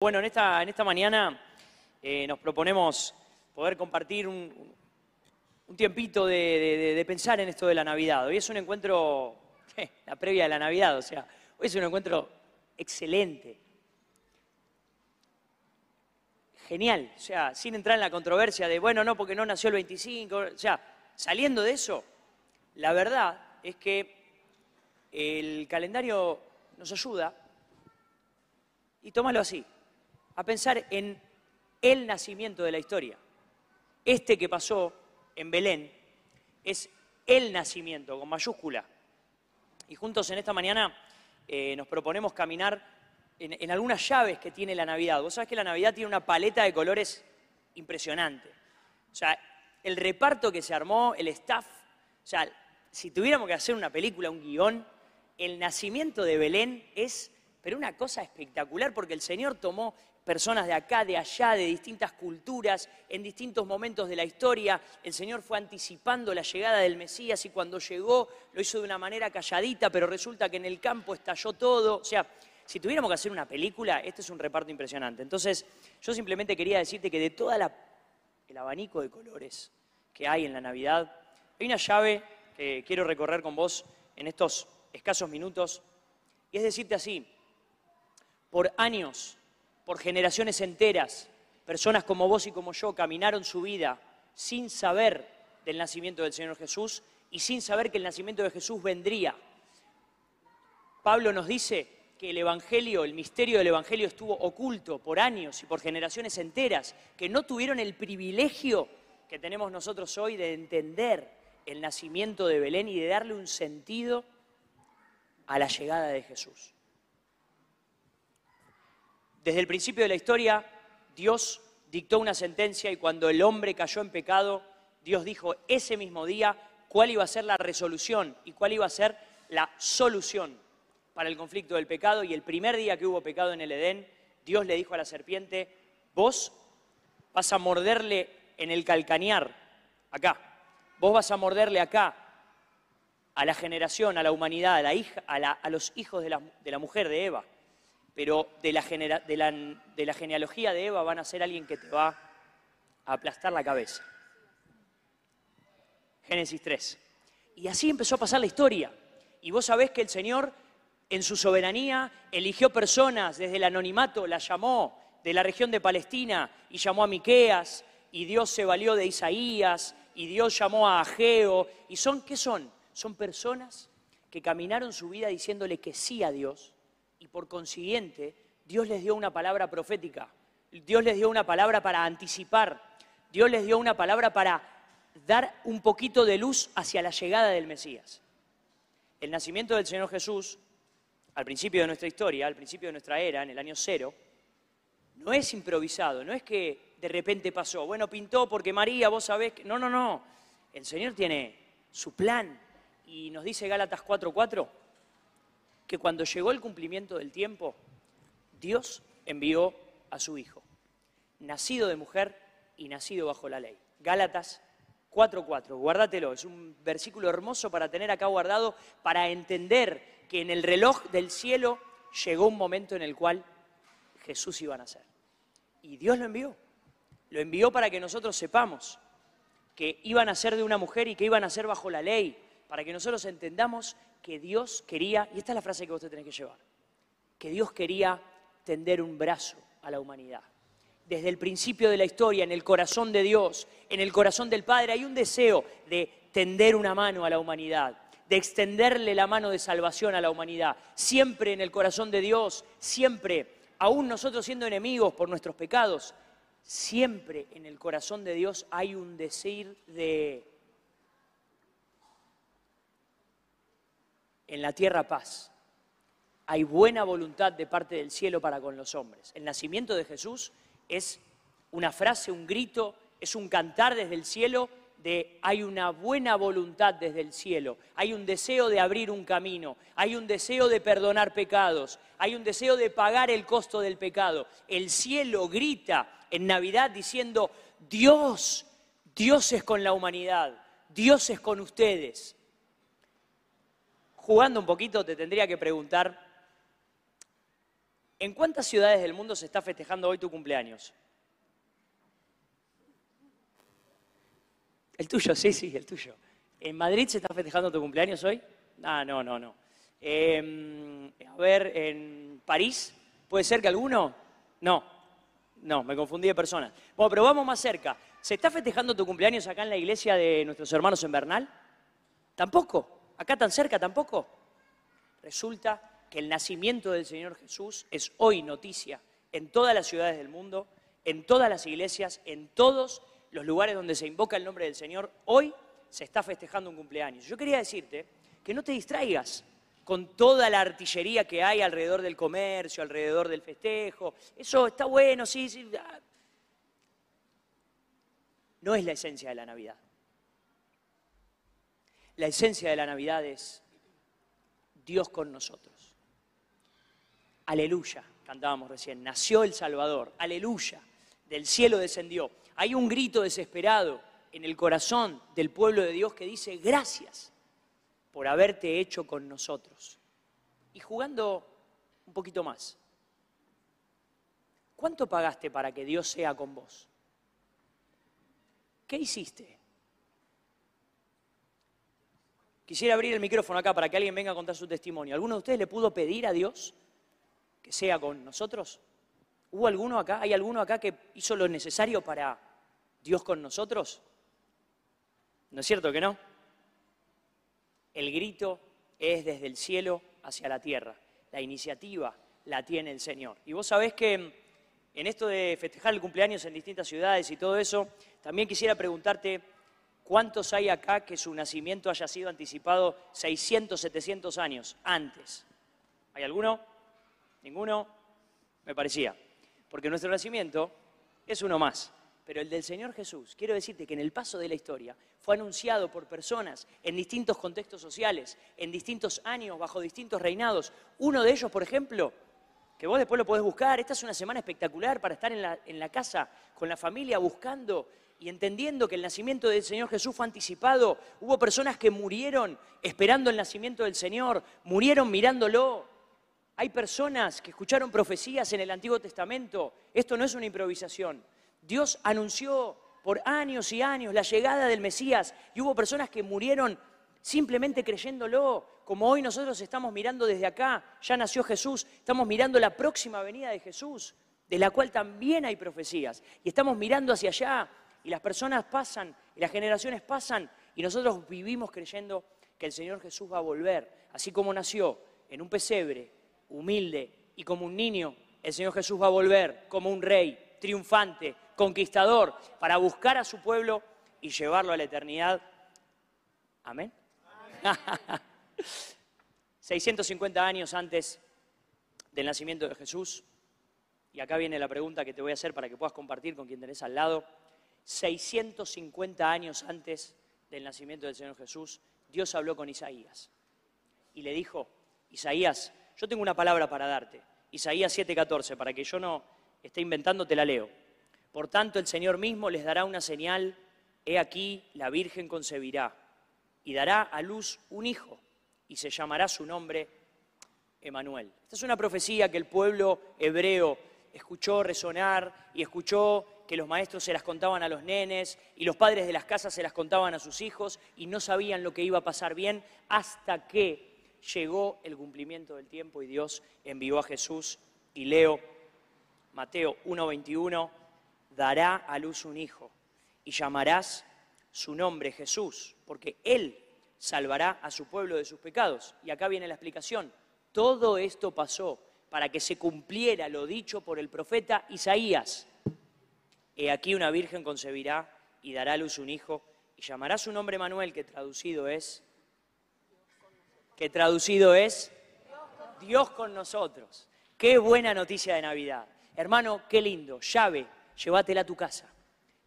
Bueno, en esta, en esta mañana eh, nos proponemos poder compartir un, tiempito de, pensar en esto de la Navidad. Hoy es un encuentro, la previa de la Navidad, o sea, hoy es un encuentro excelente. Genial, o sea, sin entrar en la controversia de, bueno, no, porque no nació el 25, o sea, saliendo de eso, la verdad es que el calendario nos ayuda, y tómalo así, a pensar en el nacimiento de la historia. Este que pasó en Belén es el nacimiento, con mayúscula. Y juntos en esta mañana eh, nos proponemos caminar en, en algunas llaves que tiene la Navidad. Vos sabés que la Navidad tiene una paleta de colores impresionante. O sea, el reparto que se armó, el staff, o sea, si tuviéramos que hacer una película, un guion, el nacimiento de Belén es, pero una cosa espectacular, porque el Señor tomó personas de acá, de allá, de distintas culturas, en distintos momentos de la historia. El Señor fue anticipando la llegada del Mesías y cuando llegó lo hizo de una manera calladita, pero resulta que en el campo estalló todo. O sea, si tuviéramos que hacer una película, este es un reparto impresionante. Entonces, yo simplemente quería decirte que de todo el abanico de colores que hay en la Navidad, hay una llave que quiero recorrer con vos en estos escasos minutos, y es decirte así, por años, por generaciones enteras, personas como vos y como yo caminaron su vida sin saber del nacimiento del Señor Jesús y sin saber que el nacimiento de Jesús vendría. Pablo nos dice que el Evangelio, el misterio del Evangelio estuvo oculto por años y por generaciones enteras, que no tuvieron el privilegio que tenemos nosotros hoy de entender el nacimiento de Belén y de darle un sentido a la llegada de Jesús. Desde el principio de la historia, Dios dictó una sentencia y cuando el hombre cayó en pecado, Dios dijo ese mismo día cuál iba a ser la resolución y cuál iba a ser la solución para el conflicto del pecado. Y el primer día que hubo pecado en el Edén, Dios le dijo a la serpiente, vos vas a morderle en el calcañar, acá, vos vas a morderle acá a la generación, a la humanidad, a, la hija, a, la- los hijos de la mujer de Eva. Pero de la, genealogía de Eva van a ser alguien que te va a aplastar la cabeza. Génesis 3. Y así empezó a pasar la historia. Y vos sabés que el Señor, en su soberanía, eligió personas desde el anonimato, las llamó de la región de Palestina y llamó a Miqueas, y Dios se valió de Isaías, y Dios llamó a Ageo. ¿Y son qué son? Son personas que caminaron su vida diciéndole que sí a Dios, y por consiguiente, Dios les dio una palabra profética. Dios les dio una palabra para anticipar. Dios les dio una palabra para dar un poquito de luz hacia la llegada del Mesías. El nacimiento del Señor Jesús, al principio de nuestra historia, al principio de nuestra era, en el año cero, no es improvisado, no es que de repente pasó, bueno, pintó porque María, vos sabés que... No, no, no. El Señor tiene su plan y nos dice Gálatas 4:4 que cuando llegó el cumplimiento del tiempo, Dios envió a su Hijo, nacido de mujer y nacido bajo la ley. Gálatas 4:4, guárdatelo, es un versículo hermoso para tener acá guardado, para entender que en el reloj del cielo llegó un momento en el cual Jesús iba a nacer. Y Dios lo envió, lo envió para que nosotros sepamos que iban a ser de una mujer y que iban a ser bajo la ley, para que nosotros entendamos que Dios quería, y esta es la frase que vos te tenés que llevar, que Dios quería tender un brazo a la humanidad. Desde el principio de la historia, en el corazón de Dios, en el corazón del Padre, hay un deseo de tender una mano a la humanidad, de extenderle la mano de salvación a la humanidad. Siempre en el corazón de Dios, siempre, aún nosotros siendo enemigos por nuestros pecados, siempre en el corazón de Dios hay un deseo de en la tierra paz. Hay buena voluntad de parte del cielo para con los hombres. El nacimiento de Jesús es una frase, un grito, es un cantar desde el cielo de hay una buena voluntad desde el cielo, hay un deseo de abrir un camino, hay un deseo de perdonar pecados, hay un deseo de pagar el costo del pecado. El cielo grita en Navidad diciendo, Dios, Dios es con la humanidad, Dios es con ustedes. Jugando un poquito te tendría que preguntar, ¿En cuántas ciudades del mundo se está festejando hoy tu cumpleaños? El tuyo, sí, sí, el tuyo. ¿En Madrid se está festejando tu cumpleaños hoy? Ah, no, no, no. Em, a ver, ¿en París? ¿Puede ser que alguno? No, no, me confundí de personas. Bueno, pero vamos más cerca. ¿Se está festejando tu cumpleaños acá en la iglesia de nuestros hermanos en Bernal? Tampoco. ¿Acá tan cerca tampoco? Resulta que el nacimiento del Señor Jesús es hoy noticia en todas las ciudades del mundo, en todas las iglesias, en todos los lugares donde se invoca el nombre del Señor. Hoy se está festejando un cumpleaños. Yo quería decirte que no te distraigas con toda la artillería que hay alrededor del comercio, alrededor del festejo. Eso está bueno, sí, sí. Ah. No es la esencia de la Navidad. La esencia de la Navidad es Dios con nosotros. Aleluya, cantábamos recién, nació el Salvador, aleluya, del cielo descendió. Hay un grito desesperado en el corazón del pueblo de Dios que dice, gracias por haberte hecho con nosotros. Y jugando un poquito más, ¿cuánto pagaste para que Dios sea con vos? ¿Qué hiciste? Quisiera abrir el micrófono acá para que alguien venga a contar su testimonio. ¿Alguno de ustedes le pudo pedir a Dios que sea con nosotros? ¿Hubo alguno acá? ¿Hay alguno acá que hizo lo necesario para Dios con nosotros? ¿No es cierto que no? El grito es desde el cielo hacia la tierra. La iniciativa la tiene el Señor. Y vos sabés que en esto de festejar el cumpleaños en distintas ciudades y todo eso, también quisiera preguntarte cuántos hay acá que su nacimiento haya sido anticipado 600, 700 años antes. ¿Hay alguno? ¿Ninguno? Me parecía. Porque nuestro nacimiento es uno más. Pero el del Señor Jesús, quiero decirte que en el paso de la historia fue anunciado por personas en distintos contextos sociales, en distintos años, bajo distintos reinados. Uno de ellos, por ejemplo, que vos después lo podés buscar, esta es una semana espectacular para estar en la, en la casa con la familia buscando y entendiendo que el nacimiento del Señor Jesús fue anticipado. Hubo personas que murieron esperando el nacimiento del Señor, murieron mirándolo. Hay personas que escucharon profecías en el Antiguo Testamento. Esto no es una improvisación. Dios anunció por años y años la llegada del Mesías y hubo personas que murieron simplemente creyéndolo, como hoy nosotros estamos mirando desde acá, ya nació Jesús, estamos mirando la próxima venida de Jesús, de la cual también hay profecías, y estamos mirando hacia allá, y las personas pasan, y las generaciones pasan, y nosotros vivimos creyendo que el Señor Jesús va a volver, así como nació en un pesebre, humilde y como un niño, el Señor Jesús va a volver como un rey triunfante, conquistador, para buscar a su pueblo y llevarlo a la eternidad. Amén. 650 años antes del nacimiento de Jesús, y acá viene la pregunta que te voy a hacer para que puedas compartir con quien tenés al lado, 650 años antes del nacimiento del Señor Jesús, Dios habló con Isaías y le dijo, Isaías, yo tengo una palabra para darte. Isaías 7:14, para que yo no esté inventando, te la leo. Por tanto, el Señor mismo les dará una señal, he aquí, la Virgen concebirá y dará a luz un hijo y se llamará su nombre Emanuel. Esta es una profecía que el pueblo hebreo escuchó resonar y escuchó que los maestros se las contaban a los nenes y los padres de las casas se las contaban a sus hijos y no sabían lo que iba a pasar bien hasta que llegó el cumplimiento del tiempo y Dios envió a Jesús y leo Mateo 1:21, dará a luz un hijo y llamarás su nombre Jesús, porque Él salvará a su pueblo de sus pecados. Y acá viene la explicación. Todo esto pasó para que se cumpliera lo dicho por el profeta Isaías. He aquí una virgen concebirá y dará a luz un hijo y llamará su nombre Manuel, que traducido es que traducido es Dios con nosotros. Qué buena noticia de Navidad. Hermano, qué lindo. Llave, llévatela a tu casa.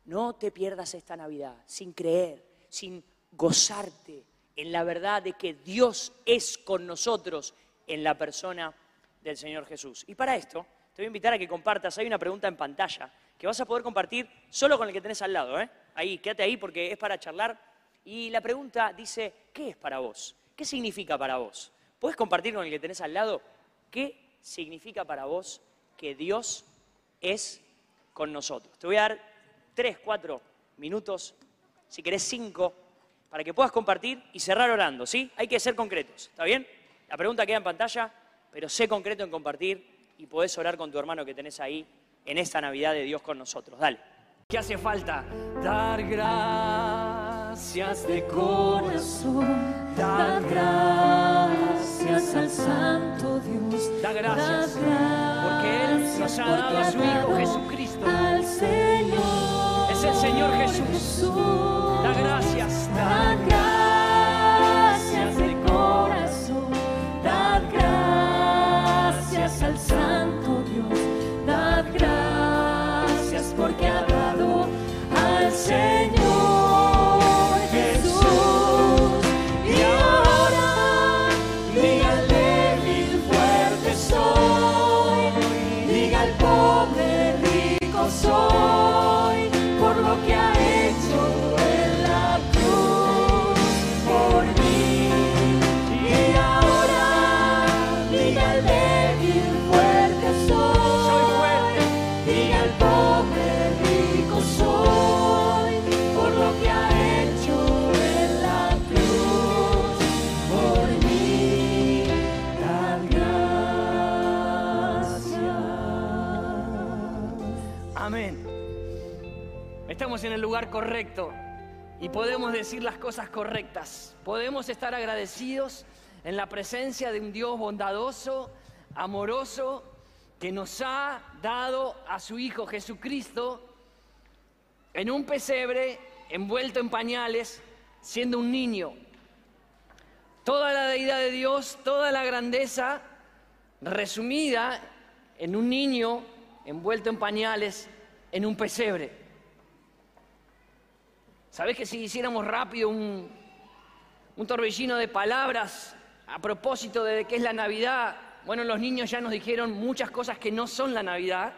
No te pierdas esta Navidad sin creer, sin gozarte en la verdad de que Dios es con nosotros en la persona del Señor Jesús. Y para esto, te voy a invitar a que compartas. Hay una pregunta en pantalla que vas a poder compartir solo con el que tenés al lado. ¿eh? Ahí, quédate ahí porque es para charlar. Y la pregunta dice, ¿qué es para vos? ¿Qué significa para vos? ¿Puedes compartir con el que tenés al lado qué significa para vos que Dios es con nosotros. Te voy a dar tres, cuatro minutos, si querés cinco, para que puedas compartir y cerrar orando, ¿sí? Hay que ser concretos, ¿está bien? La pregunta queda en pantalla, pero sé concreto en compartir y podés orar con tu hermano que tenés ahí en esta Navidad de Dios con nosotros. Dale. ¿Qué hace falta? Dar gracias de corazón, dar gracias al Santo Dios. Da gracias, porque Él nos ha dado a su Hijo Jesucristo. Al Señor. Es el Señor Jesús. Da gracias. Da gracias soul. Correcto y podemos decir las cosas correctas. Podemos estar agradecidos en la presencia de un Dios bondadoso, amoroso, que nos ha dado a su Hijo Jesucristo en un pesebre envuelto en pañales, siendo un niño. Toda la deidad de Dios, toda la grandeza resumida en un niño envuelto en pañales, en un pesebre. ¿Sabés que si hiciéramos rápido un, torbellino de palabras a propósito de qué es la Navidad? Bueno, los niños ya nos dijeron muchas cosas que no son la Navidad,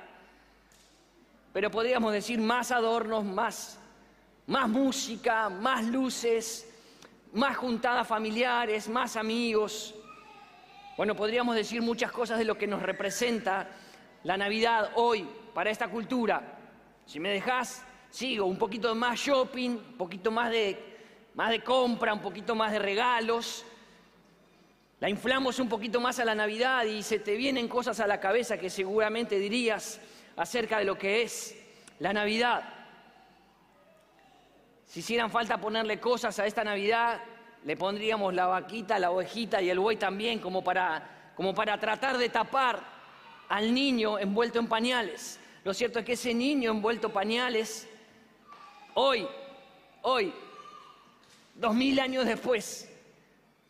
pero podríamos decir más adornos, más, música, más luces, más juntadas familiares, más amigos. Bueno, podríamos decir muchas cosas de lo que nos representa la Navidad hoy para esta cultura. Si me dejás, sigo un poquito más shopping, un poquito más de, más de compra, un poquito más de regalos. La inflamos un poquito más a la Navidad y se te vienen cosas a la cabeza que seguramente dirías acerca de lo que es la Navidad. Si hicieran falta ponerle cosas a esta Navidad, le pondríamos la vaquita, la ovejita y el buey también, como para, como para tratar de tapar al niño envuelto en pañales. Lo cierto es que ese niño envuelto en pañales, hoy, hoy, dos mil años después,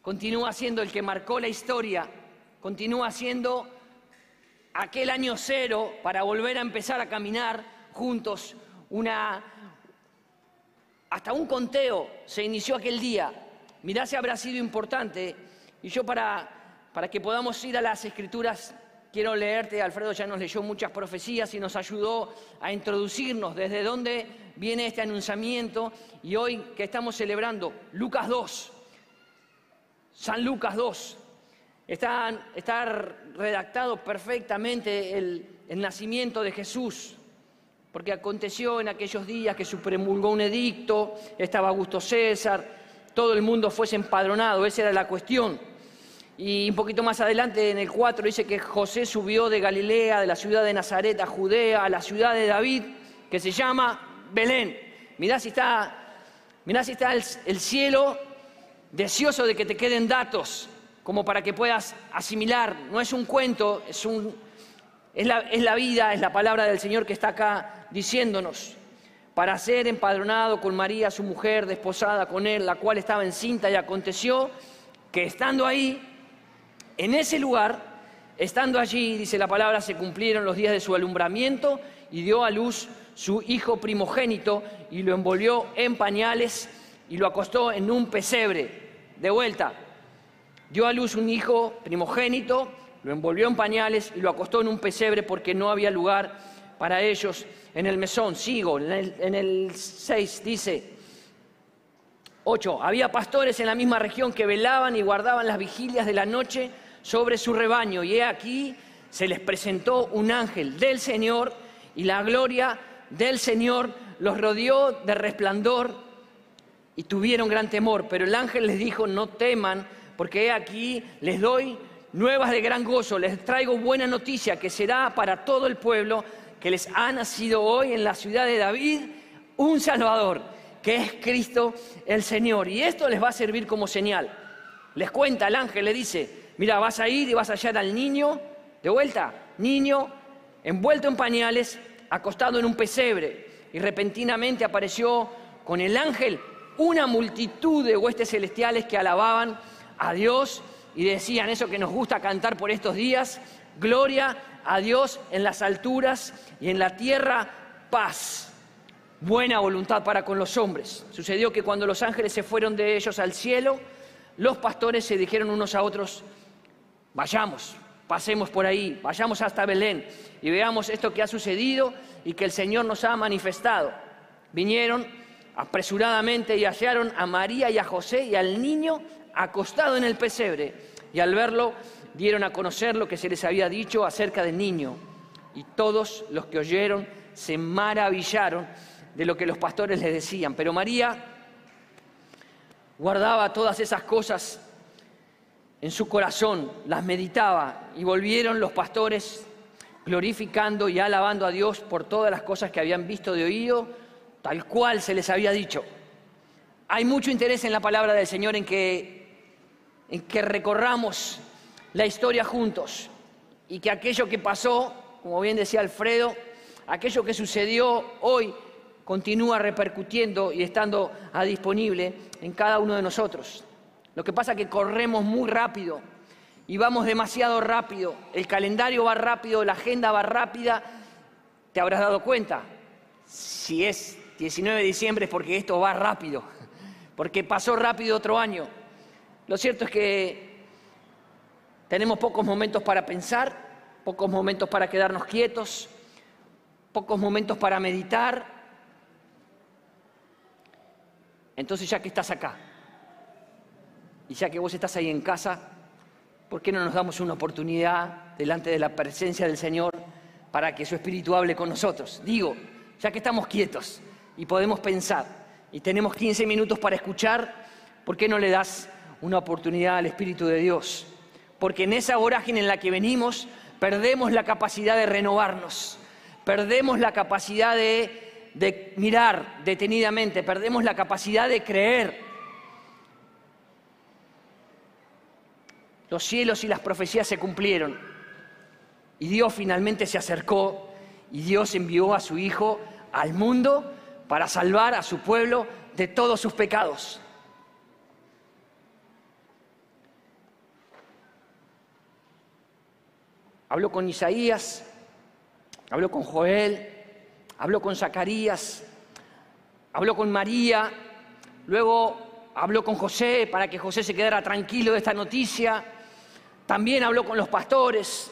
continúa siendo el que marcó la historia, continúa siendo aquel año cero para volver a empezar a caminar juntos una hasta un conteo se inició aquel día. Mirá si habrá sido importante. Y yo para, para que podamos ir a las escrituras, quiero leerte, Alfredo ya nos leyó muchas profecías y nos ayudó a introducirnos desde dónde viene este anunciamiento. Y hoy que estamos celebrando Lucas 2, San Lucas 2, está, está redactado perfectamente el, nacimiento de Jesús porque aconteció en aquellos días que se promulgó un edicto, estaba Augusto César, todo el mundo fuese empadronado, esa era la cuestión. Y un poquito más adelante, en el 4, dice que José subió de Galilea, de la ciudad de Nazaret a Judea, a la ciudad de David, que se llama Belén. Mirá si está, mirá si está el, el cielo deseoso de que te queden datos, como para que puedas asimilar. No es un cuento, es un, es la, es la, vida, es la palabra del Señor que está acá diciéndonos, para ser empadronado con María, su mujer, desposada con él, la cual estaba encinta, y aconteció que estando ahí, en ese lugar, estando allí, dice la palabra, se cumplieron los días de su alumbramiento y dio a luz su hijo primogénito y lo envolvió en pañales y lo acostó en un pesebre. De vuelta, dio a luz un hijo primogénito, lo envolvió en pañales y lo acostó en un pesebre porque no había lugar para ellos en el mesón. Sigo, en el, en el 6 dice, 8, había pastores en la misma región que velaban y guardaban las vigilias de la noche sobre su rebaño. Y he aquí, se les presentó un ángel del Señor y la gloria del Señor los rodeó de resplandor y tuvieron gran temor. Pero el ángel les dijo, no teman, porque aquí les doy nuevas de gran gozo, les traigo buena noticia que será para todo el pueblo que les ha nacido hoy en la ciudad de David un Salvador, que es Cristo el Señor. Y esto les va a servir como señal. Les cuenta el ángel, le dice, mira, vas a ir y vas a hallar al niño, de vuelta, niño envuelto en pañales, acostado en un pesebre. Y repentinamente apareció con el ángel una multitud de huestes celestiales que alababan a Dios y decían eso que nos gusta cantar por estos días, gloria a Dios en las alturas y en la tierra paz, buena voluntad para con los hombres. Sucedió que cuando los ángeles se fueron de ellos al cielo, los pastores se dijeron unos a otros, vayamos, pasemos por ahí, vayamos hasta Belén y veamos esto que ha sucedido y que el Señor nos ha manifestado. Vinieron apresuradamente y hallaron a María y a José y al niño acostado en el pesebre y al verlo dieron a conocer lo que se les había dicho acerca del niño y todos los que oyeron se maravillaron de lo que los pastores les decían. Pero María guardaba todas esas cosas en su corazón, las meditaba y volvieron los pastores glorificando y alabando a Dios por todas las cosas que habían visto de oído, tal cual se les había dicho. Hay mucho interés en la palabra del Señor en que en que recorramos la historia juntos y que aquello que pasó, como bien decía Alfredo, aquello que sucedió hoy continúa repercutiendo y estando disponible en cada uno de nosotros. Lo que pasa es que corremos muy rápido y vamos demasiado rápido, el calendario va rápido, la agenda va rápida, te habrás dado cuenta. Si es 19 de diciembre es porque esto va rápido, porque pasó rápido otro año. Lo cierto es que tenemos pocos momentos para pensar, pocos momentos para quedarnos quietos, pocos momentos para meditar. Entonces ya que estás acá y ya que vos estás ahí en casa, ¿por qué no nos damos una oportunidad delante de la presencia del Señor para que su Espíritu hable con nosotros? Digo, ya que estamos quietos y podemos pensar y tenemos 15 minutos para escuchar, ¿por qué no le das una oportunidad al Espíritu de Dios. Porque en esa vorágine en la que venimos, perdemos la capacidad de renovarnos, perdemos la capacidad de, de mirar detenidamente, perdemos la capacidad de creer. Los cielos y las profecías se cumplieron y Dios finalmente se acercó y Dios envió a su Hijo al mundo para salvar a su pueblo de todos sus pecados. habló con Isaías, habló con Joel, habló con Zacarías, habló con María, luego habló con José para que José se quedara tranquilo de esta noticia, también habló con los pastores,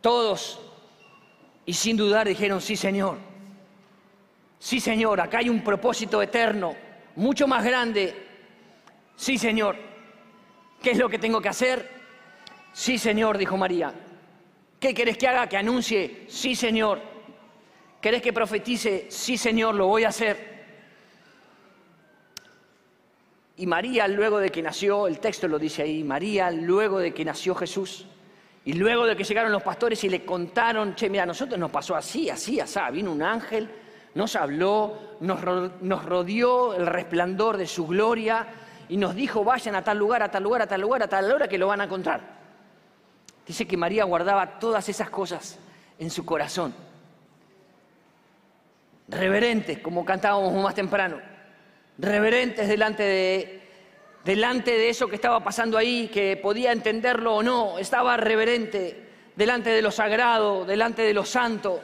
todos, y sin dudar dijeron, sí Señor, sí Señor, acá hay un propósito eterno, mucho más grande, sí Señor, ¿qué es lo que tengo que hacer? Sí, Señor, dijo María. ¿Qué querés que haga? Que anuncie. Sí, Señor. ¿Querés que profetice? Sí, Señor, lo voy a hacer. Y María, luego de que nació, el texto lo dice ahí, María, luego de que nació Jesús, y luego de que llegaron los pastores y le contaron, che, mira, a nosotros nos pasó así, así, así, vino un ángel, nos habló, nos, rodeó el resplandor de su gloria y nos dijo, vayan a tal lugar, a tal lugar, a tal lugar, a tal hora que lo van a encontrar. Dice que María guardaba todas esas cosas en su corazón. Reverentes, como cantábamos más temprano. Reverentes delante de, delante de eso que estaba pasando ahí, que podía entenderlo o no. Estaba reverente delante de lo sagrado, delante de lo santo.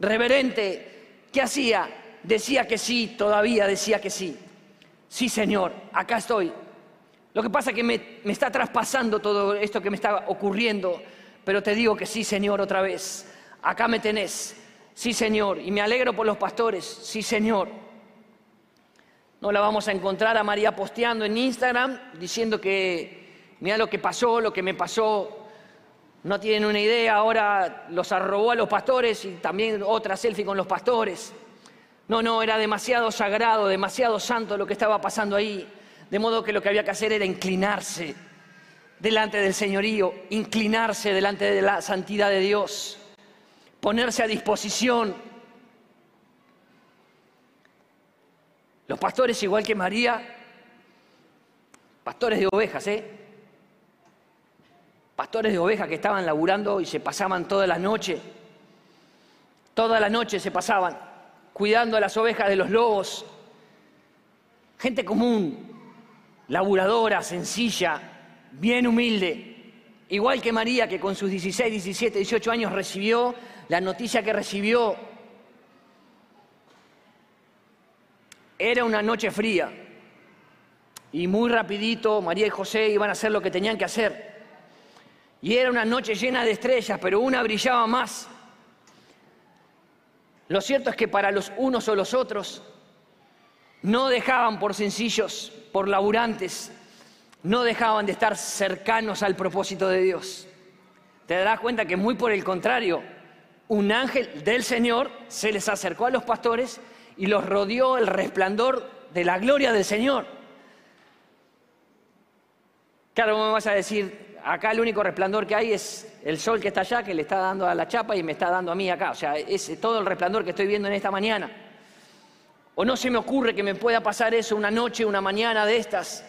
Reverente. ¿Qué hacía? Decía que sí, todavía decía que sí. Sí, Señor, acá estoy. Lo que pasa es que me, está traspasando todo esto que me está ocurriendo, pero te digo que sí, Señor, otra vez. Acá me tenés. Sí, Señor. Y me alegro por los pastores. Sí, Señor. No la vamos a encontrar a María posteando en Instagram diciendo que mira lo que pasó, lo que me pasó. No tienen una idea, ahora los arrobó a los pastores y también otra selfie con los pastores. No, no, era demasiado sagrado, demasiado santo lo que estaba pasando ahí. De modo que lo que había que hacer era inclinarse delante del señorío, inclinarse delante de la santidad de Dios, ponerse a disposición. Los pastores, igual que María, pastores de ovejas, ¿eh? Pastores de ovejas que estaban laburando y se pasaban toda la noche, toda la noche se pasaban cuidando a las ovejas de los lobos. Gente común, laburadora, sencilla, bien humilde, igual que María que con sus 16, 17, 18 años recibió la noticia que recibió. Era una noche fría y muy rapidito María y José iban a hacer lo que tenían que hacer. Y era una noche llena de estrellas, pero una brillaba más. Lo cierto es que para los unos o los otros no dejaban por sencillos, por laburantes, no dejaban de estar cercanos al propósito de Dios. Te darás cuenta que muy por el contrario, un ángel del Señor se les acercó a los pastores y los rodeó el resplandor de la gloria del Señor. Claro, me vas a decir, acá el único resplandor que hay es el sol que está allá, que le está dando a la chapa y me está dando a mí acá. O sea, es todo el resplandor que estoy viendo en esta mañana. O no se me ocurre que me pueda pasar eso una noche, una mañana de estas.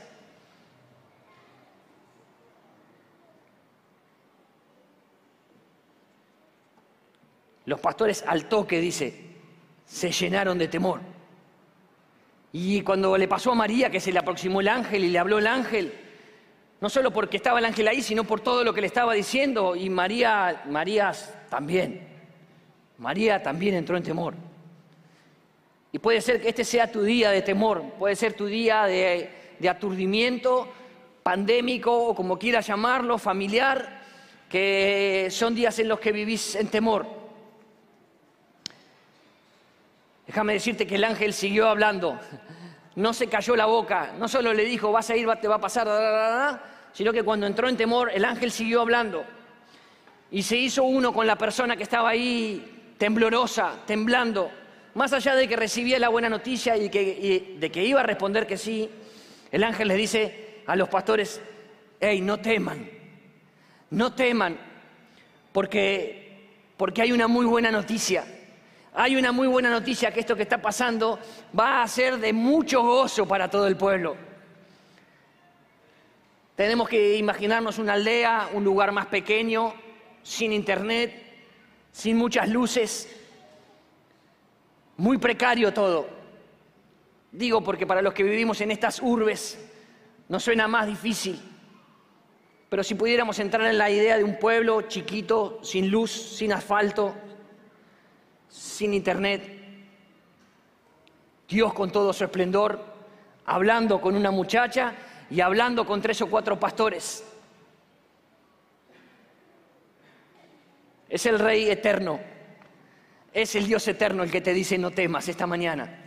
Los pastores al toque, dice, se llenaron de temor. Y cuando le pasó a María que se le aproximó el ángel y le habló el ángel, no solo porque estaba el ángel ahí, sino por todo lo que le estaba diciendo, y María, María también, María también entró en temor. Y puede ser que este sea tu día de temor, puede ser tu día de, de aturdimiento pandémico o como quieras llamarlo, familiar, que son días en los que vivís en temor. Déjame decirte que el ángel siguió hablando, no se cayó la boca, no solo le dijo, vas a ir, te va a pasar, sino que cuando entró en temor, el ángel siguió hablando. Y se hizo uno con la persona que estaba ahí temblorosa, temblando. Más allá de que recibía la buena noticia y, de que iba a responder que sí, el ángel les dice a los pastores, hey, no teman, no teman, porque, porque hay una muy buena noticia. Hay una muy buena noticia que esto que está pasando va a ser de mucho gozo para todo el pueblo. Tenemos que imaginarnos una aldea, un lugar más pequeño, sin internet, sin muchas luces, muy precario todo. Digo porque para los que vivimos en estas urbes nos suena más difícil. Pero si pudiéramos entrar en la idea de un pueblo chiquito, sin luz, sin asfalto, sin internet, Dios con todo su esplendor, hablando con una muchacha y hablando con tres o cuatro pastores. Es el Rey eterno, es el Dios eterno el que te dice no temas esta mañana.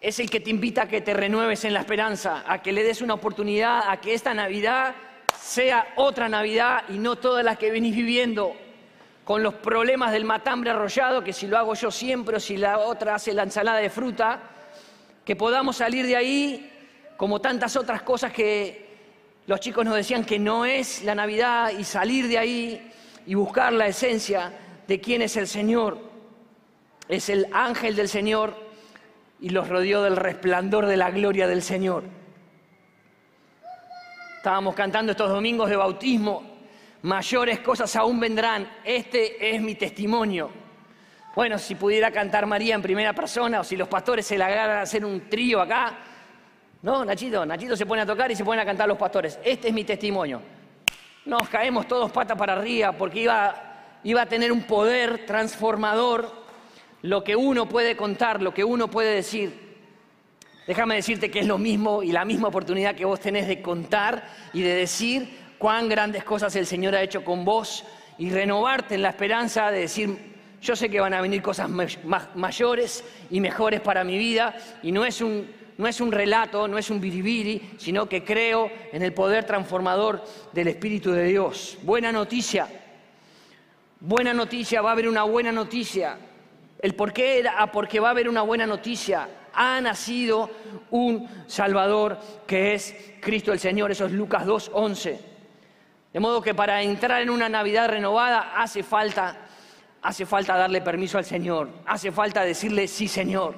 Es el que te invita a que te renueves en la esperanza, a que le des una oportunidad, a que esta Navidad sea otra Navidad y no todas las que venís viviendo con los problemas del matambre arrollado, que si lo hago yo siempre o si la otra hace la ensalada de fruta, que podamos salir de ahí como tantas otras cosas que los chicos nos decían que no es la Navidad y salir de ahí y buscar la esencia de quién es el Señor. Es el ángel del Señor y los rodeó del resplandor de la gloria del Señor. Estábamos cantando estos domingos de bautismo mayores cosas aún vendrán. Este es mi testimonio. Bueno, si pudiera cantar María en primera persona o si los pastores se la agarran a hacer un trío acá. No, Nachito, Nachito se pone a tocar y se pone a cantar los pastores. Este es mi testimonio. Nos caemos todos patas para arriba porque iba, iba a tener un poder transformador lo que uno puede contar, lo que uno puede decir. Déjame decirte que es lo mismo y la misma oportunidad que vos tenés de contar y de decir cuán grandes cosas el Señor ha hecho con vos y renovarte en la esperanza de decir, yo sé que van a venir cosas mayores y mejores para mi vida y no es un, no es un relato, no es un biribiri, sino que creo en el poder transformador del Espíritu de Dios. Buena noticia, buena noticia, va a haber una buena noticia. El por qué era ah, porque va a haber una buena noticia. Ha nacido un Salvador que es Cristo el Señor, eso es Lucas 2.11. De modo que para entrar en una Navidad renovada hace falta, hace falta darle permiso al Señor, hace falta decirle sí Señor.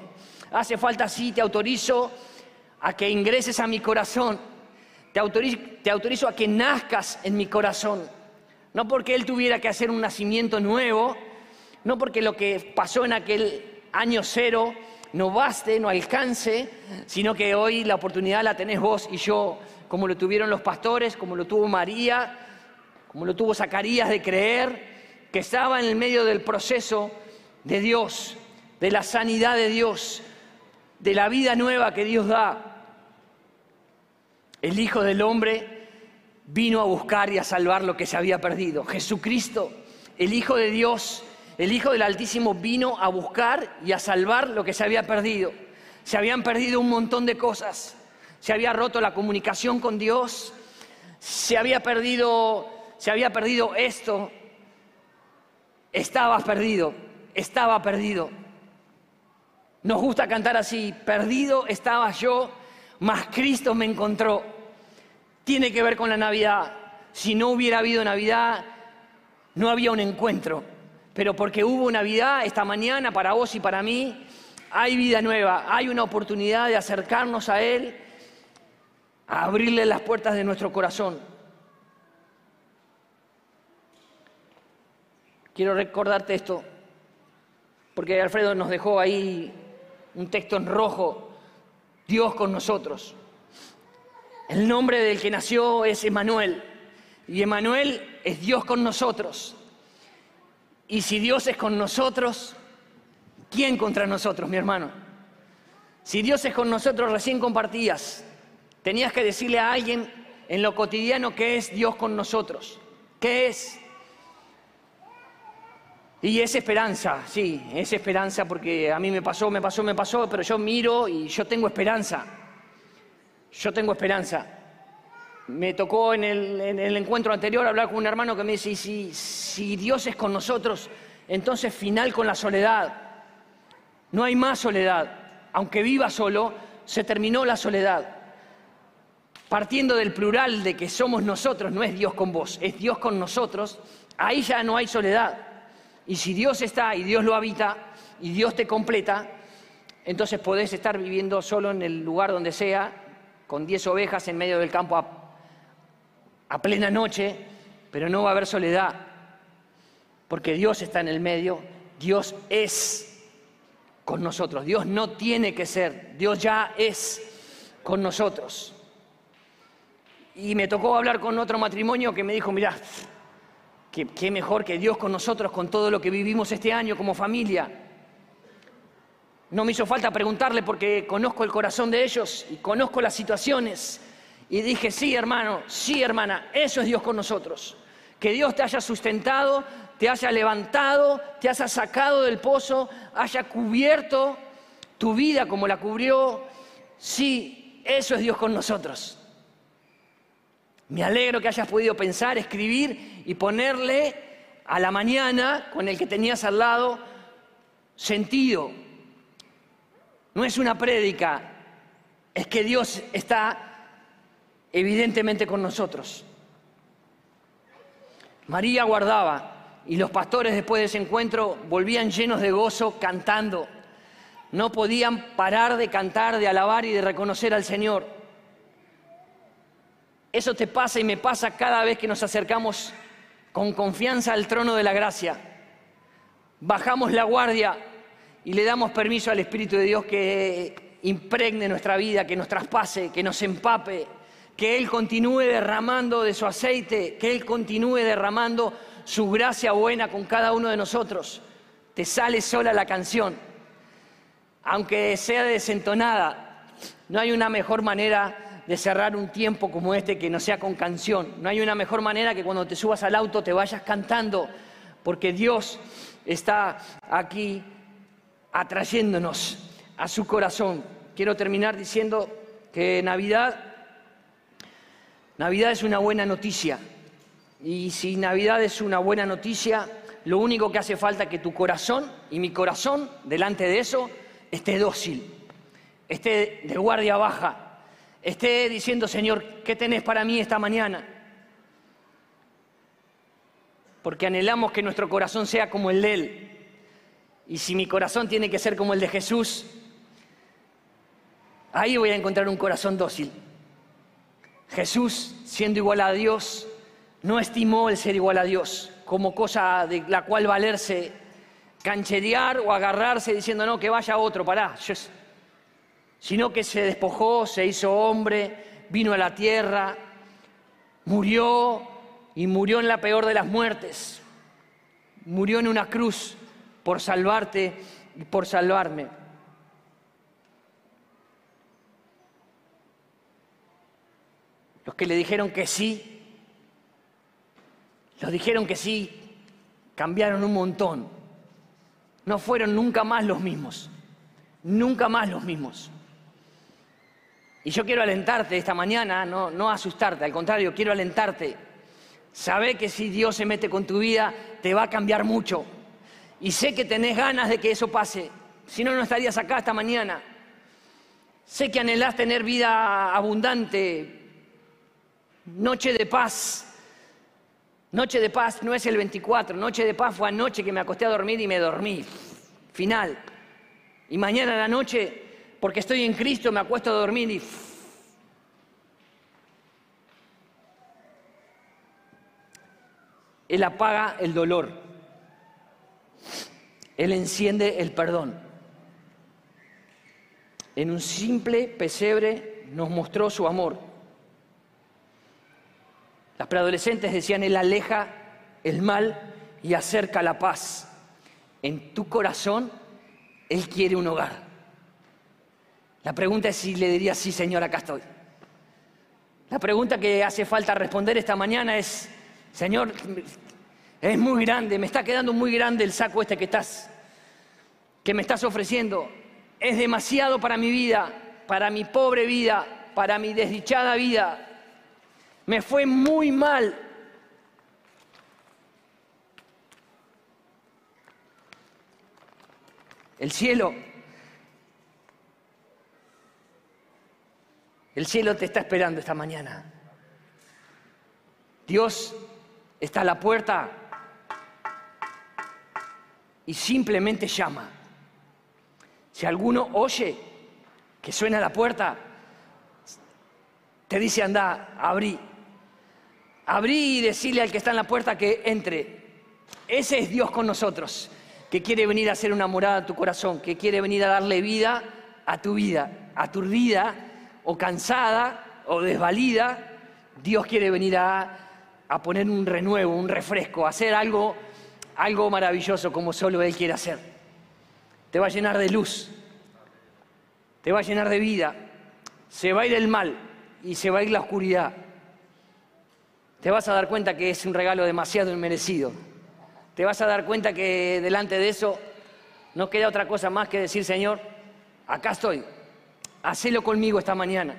Hace falta, sí, te autorizo a que ingreses a mi corazón. Te autorizo, te autorizo a que nazcas en mi corazón. No porque Él tuviera que hacer un nacimiento nuevo, no porque lo que pasó en aquel año cero no baste, no alcance, sino que hoy la oportunidad la tenés vos y yo, como lo tuvieron los pastores, como lo tuvo María, como lo tuvo Zacarías de creer, que estaba en el medio del proceso de Dios, de la sanidad de Dios, de la vida nueva que Dios da. El Hijo del Hombre vino a buscar y a salvar lo que se había perdido. Jesucristo, el Hijo de Dios, el Hijo del Altísimo, vino a buscar y a salvar lo que se había perdido. Se habían perdido un montón de cosas. Se había roto la comunicación con Dios. Se había perdido, se había perdido esto. Estabas perdido, estaba perdido. Nos gusta cantar así, perdido estaba yo, mas Cristo me encontró. Tiene que ver con la Navidad. Si no hubiera habido Navidad, no había un encuentro. Pero porque hubo Navidad esta mañana para vos y para mí, hay vida nueva, hay una oportunidad de acercarnos a Él, a abrirle las puertas de nuestro corazón. Quiero recordarte esto, porque Alfredo nos dejó ahí un texto en rojo, Dios con nosotros. El nombre del que nació es Emanuel y Emanuel es Dios con nosotros. Y si Dios es con nosotros, ¿quién contra nosotros, mi hermano? Si Dios es con nosotros, recién compartías, tenías que decirle a alguien en lo cotidiano que es Dios con nosotros. ¿Qué es? Y es esperanza, sí, es esperanza porque a mí me pasó, me pasó, me pasó, pero yo miro y yo tengo esperanza. Yo tengo esperanza. Me tocó en el, encuentro anterior hablar con un hermano que me dice, si, si Dios es con nosotros, entonces final con la soledad. No hay más soledad. Aunque viva solo, se terminó la soledad. Partiendo del plural de que somos nosotros, no es Dios con vos, es Dios con nosotros, ahí ya no hay soledad. Y si Dios está y Dios lo habita y Dios te completa, entonces podés estar viviendo solo en el lugar donde sea, con 10 ovejas en medio del campo a, plena noche, pero no va a haber soledad, porque Dios está en el medio, Dios es con nosotros, Dios no tiene que ser, Dios ya es con nosotros. Y me tocó hablar con otro matrimonio que me dijo, mirá, Qué, mejor que Dios con nosotros, con todo lo que vivimos este año como familia. No me hizo falta preguntarle porque conozco el corazón de ellos y conozco las situaciones. Y dije, sí, hermano, sí, hermana, eso es Dios con nosotros. Que Dios te haya sustentado, te haya levantado, te haya sacado del pozo, haya cubierto tu vida como la cubrió. Sí, eso es Dios con nosotros. Me alegro que hayas podido pensar, escribir y ponerle a la mañana con el que tenías al lado sentido. No es una prédica, es que Dios está evidentemente con nosotros. María guardaba y los pastores después de ese encuentro volvían llenos de gozo cantando. No podían parar de cantar, de alabar y de reconocer al Señor. Eso te pasa y me pasa cada vez que nos acercamos con confianza al trono de la gracia. Bajamos la guardia y le damos permiso al Espíritu de Dios que impregne nuestra vida, que nos traspase, que nos empape, que Él continúe derramando de su aceite, que Él continúe derramando su gracia buena con cada uno de nosotros. Te sale sola la canción, aunque sea desentonada, no hay una mejor manera de cerrar un tiempo como este que no sea con canción. No hay una mejor manera que cuando te subas al auto te vayas cantando, porque Dios está aquí atrayéndonos a su corazón. quiero terminar diciendo que Navidad, Navidad es una buena noticia. Y si Navidad es una buena noticia, lo único que hace falta es que tu corazón y mi corazón, delante de eso, esté dócil, esté de guardia baja, esté diciendo, Señor, ¿qué tenés para mí esta mañana? Porque anhelamos que nuestro corazón sea como el de Él. Y si mi corazón tiene que ser como el de Jesús, ahí voy a encontrar un corazón dócil. Jesús, siendo igual a Dios, no estimó el ser igual a Dios como cosa de la cual valerse, cancherear o agarrarse diciendo no, que vaya otro, pará. Sino que se despojó, se hizo hombre, vino a la tierra, murió y murió en la peor de las muertes. Murió en una cruz por salvarte y por salvarme. Los que le dijeron que sí los dijeron que sí, cambiaron un montón. No fueron nunca más los mismos. Nunca más los mismos. Y yo quiero alentarte esta mañana, no, no asustarte, al contrario, quiero alentarte. Sabe que si Dios se mete con tu vida, te va a cambiar mucho. Y sé que tenés ganas de que eso pase. Si no, no estarías acá esta mañana. Sé que anhelás tener vida abundante, noche de paz, Noche de paz no es el 24, noche de paz fue anoche que me acosté a dormir y me dormí. Final. Y mañana la noche, porque estoy en Cristo, me acuesto a dormir y... Él apaga el dolor. Él enciende el perdón. En un simple pesebre nos mostró su amor. Las preadolescentes decían, Él aleja el mal y acerca la paz. En tu corazón, Él quiere un hogar. La pregunta es si le diría, sí, Señor, acá estoy. La pregunta que hace falta responder esta mañana es, Señor, es muy grande, me está quedando muy grande el saco este que estás, que me estás ofreciendo. Es demasiado para mi vida, para mi pobre vida, para mi desdichada vida me fue muy mal. El cielo, el cielo te está esperando esta mañana. Dios está a la puerta y simplemente llama. Si alguno oye que suena la puerta, te dice anda, abrí. Abrí y decirle al que está en la puerta que entre. Ese es Dios con nosotros, que quiere venir a hacer una morada a tu corazón, que quiere venir a darle vida a tu vida, a tu vida o cansada o desvalida. Dios quiere venir a, a poner un renuevo, un refresco, a hacer algo, algo maravilloso como solo Él quiere hacer. Te va a llenar de luz, te va a llenar de vida, se va a ir el mal y se va a ir la oscuridad te vas a dar cuenta que es un regalo demasiado inmerecido. Te vas a dar cuenta que delante de eso no queda otra cosa más que decir, Señor, acá estoy, hacelo conmigo esta mañana.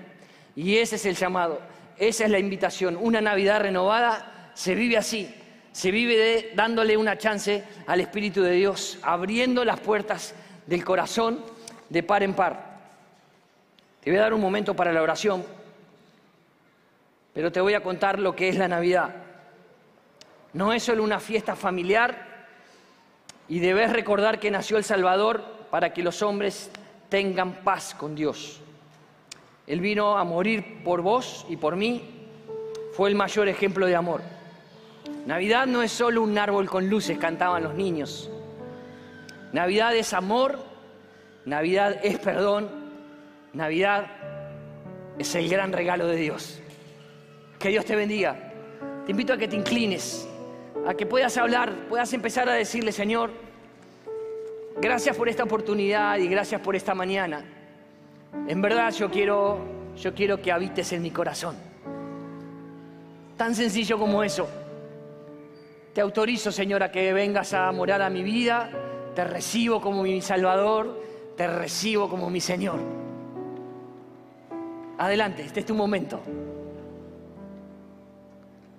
Y ese es el llamado, esa es la invitación. Una Navidad renovada se vive así, se vive dándole una chance al Espíritu de Dios, abriendo las puertas del corazón de par en par. Te voy a dar un momento para la oración pero te voy a contar lo que es la Navidad. No es solo una fiesta familiar y debes recordar que nació el Salvador para que los hombres tengan paz con Dios. Él vino a morir por vos y por mí, fue el mayor ejemplo de amor. Navidad no es solo un árbol con luces, cantaban los niños. Navidad es amor, Navidad es perdón, Navidad es el gran regalo de Dios. Que Dios te bendiga. Te invito a que te inclines, a que puedas hablar, puedas empezar a decirle, Señor, gracias por esta oportunidad y gracias por esta mañana. En verdad yo quiero, yo quiero que habites en mi corazón. Tan sencillo como eso. Te autorizo, Señor, a que vengas a morar a mi vida. Te recibo como mi Salvador. Te recibo como mi Señor. Adelante, este es tu momento.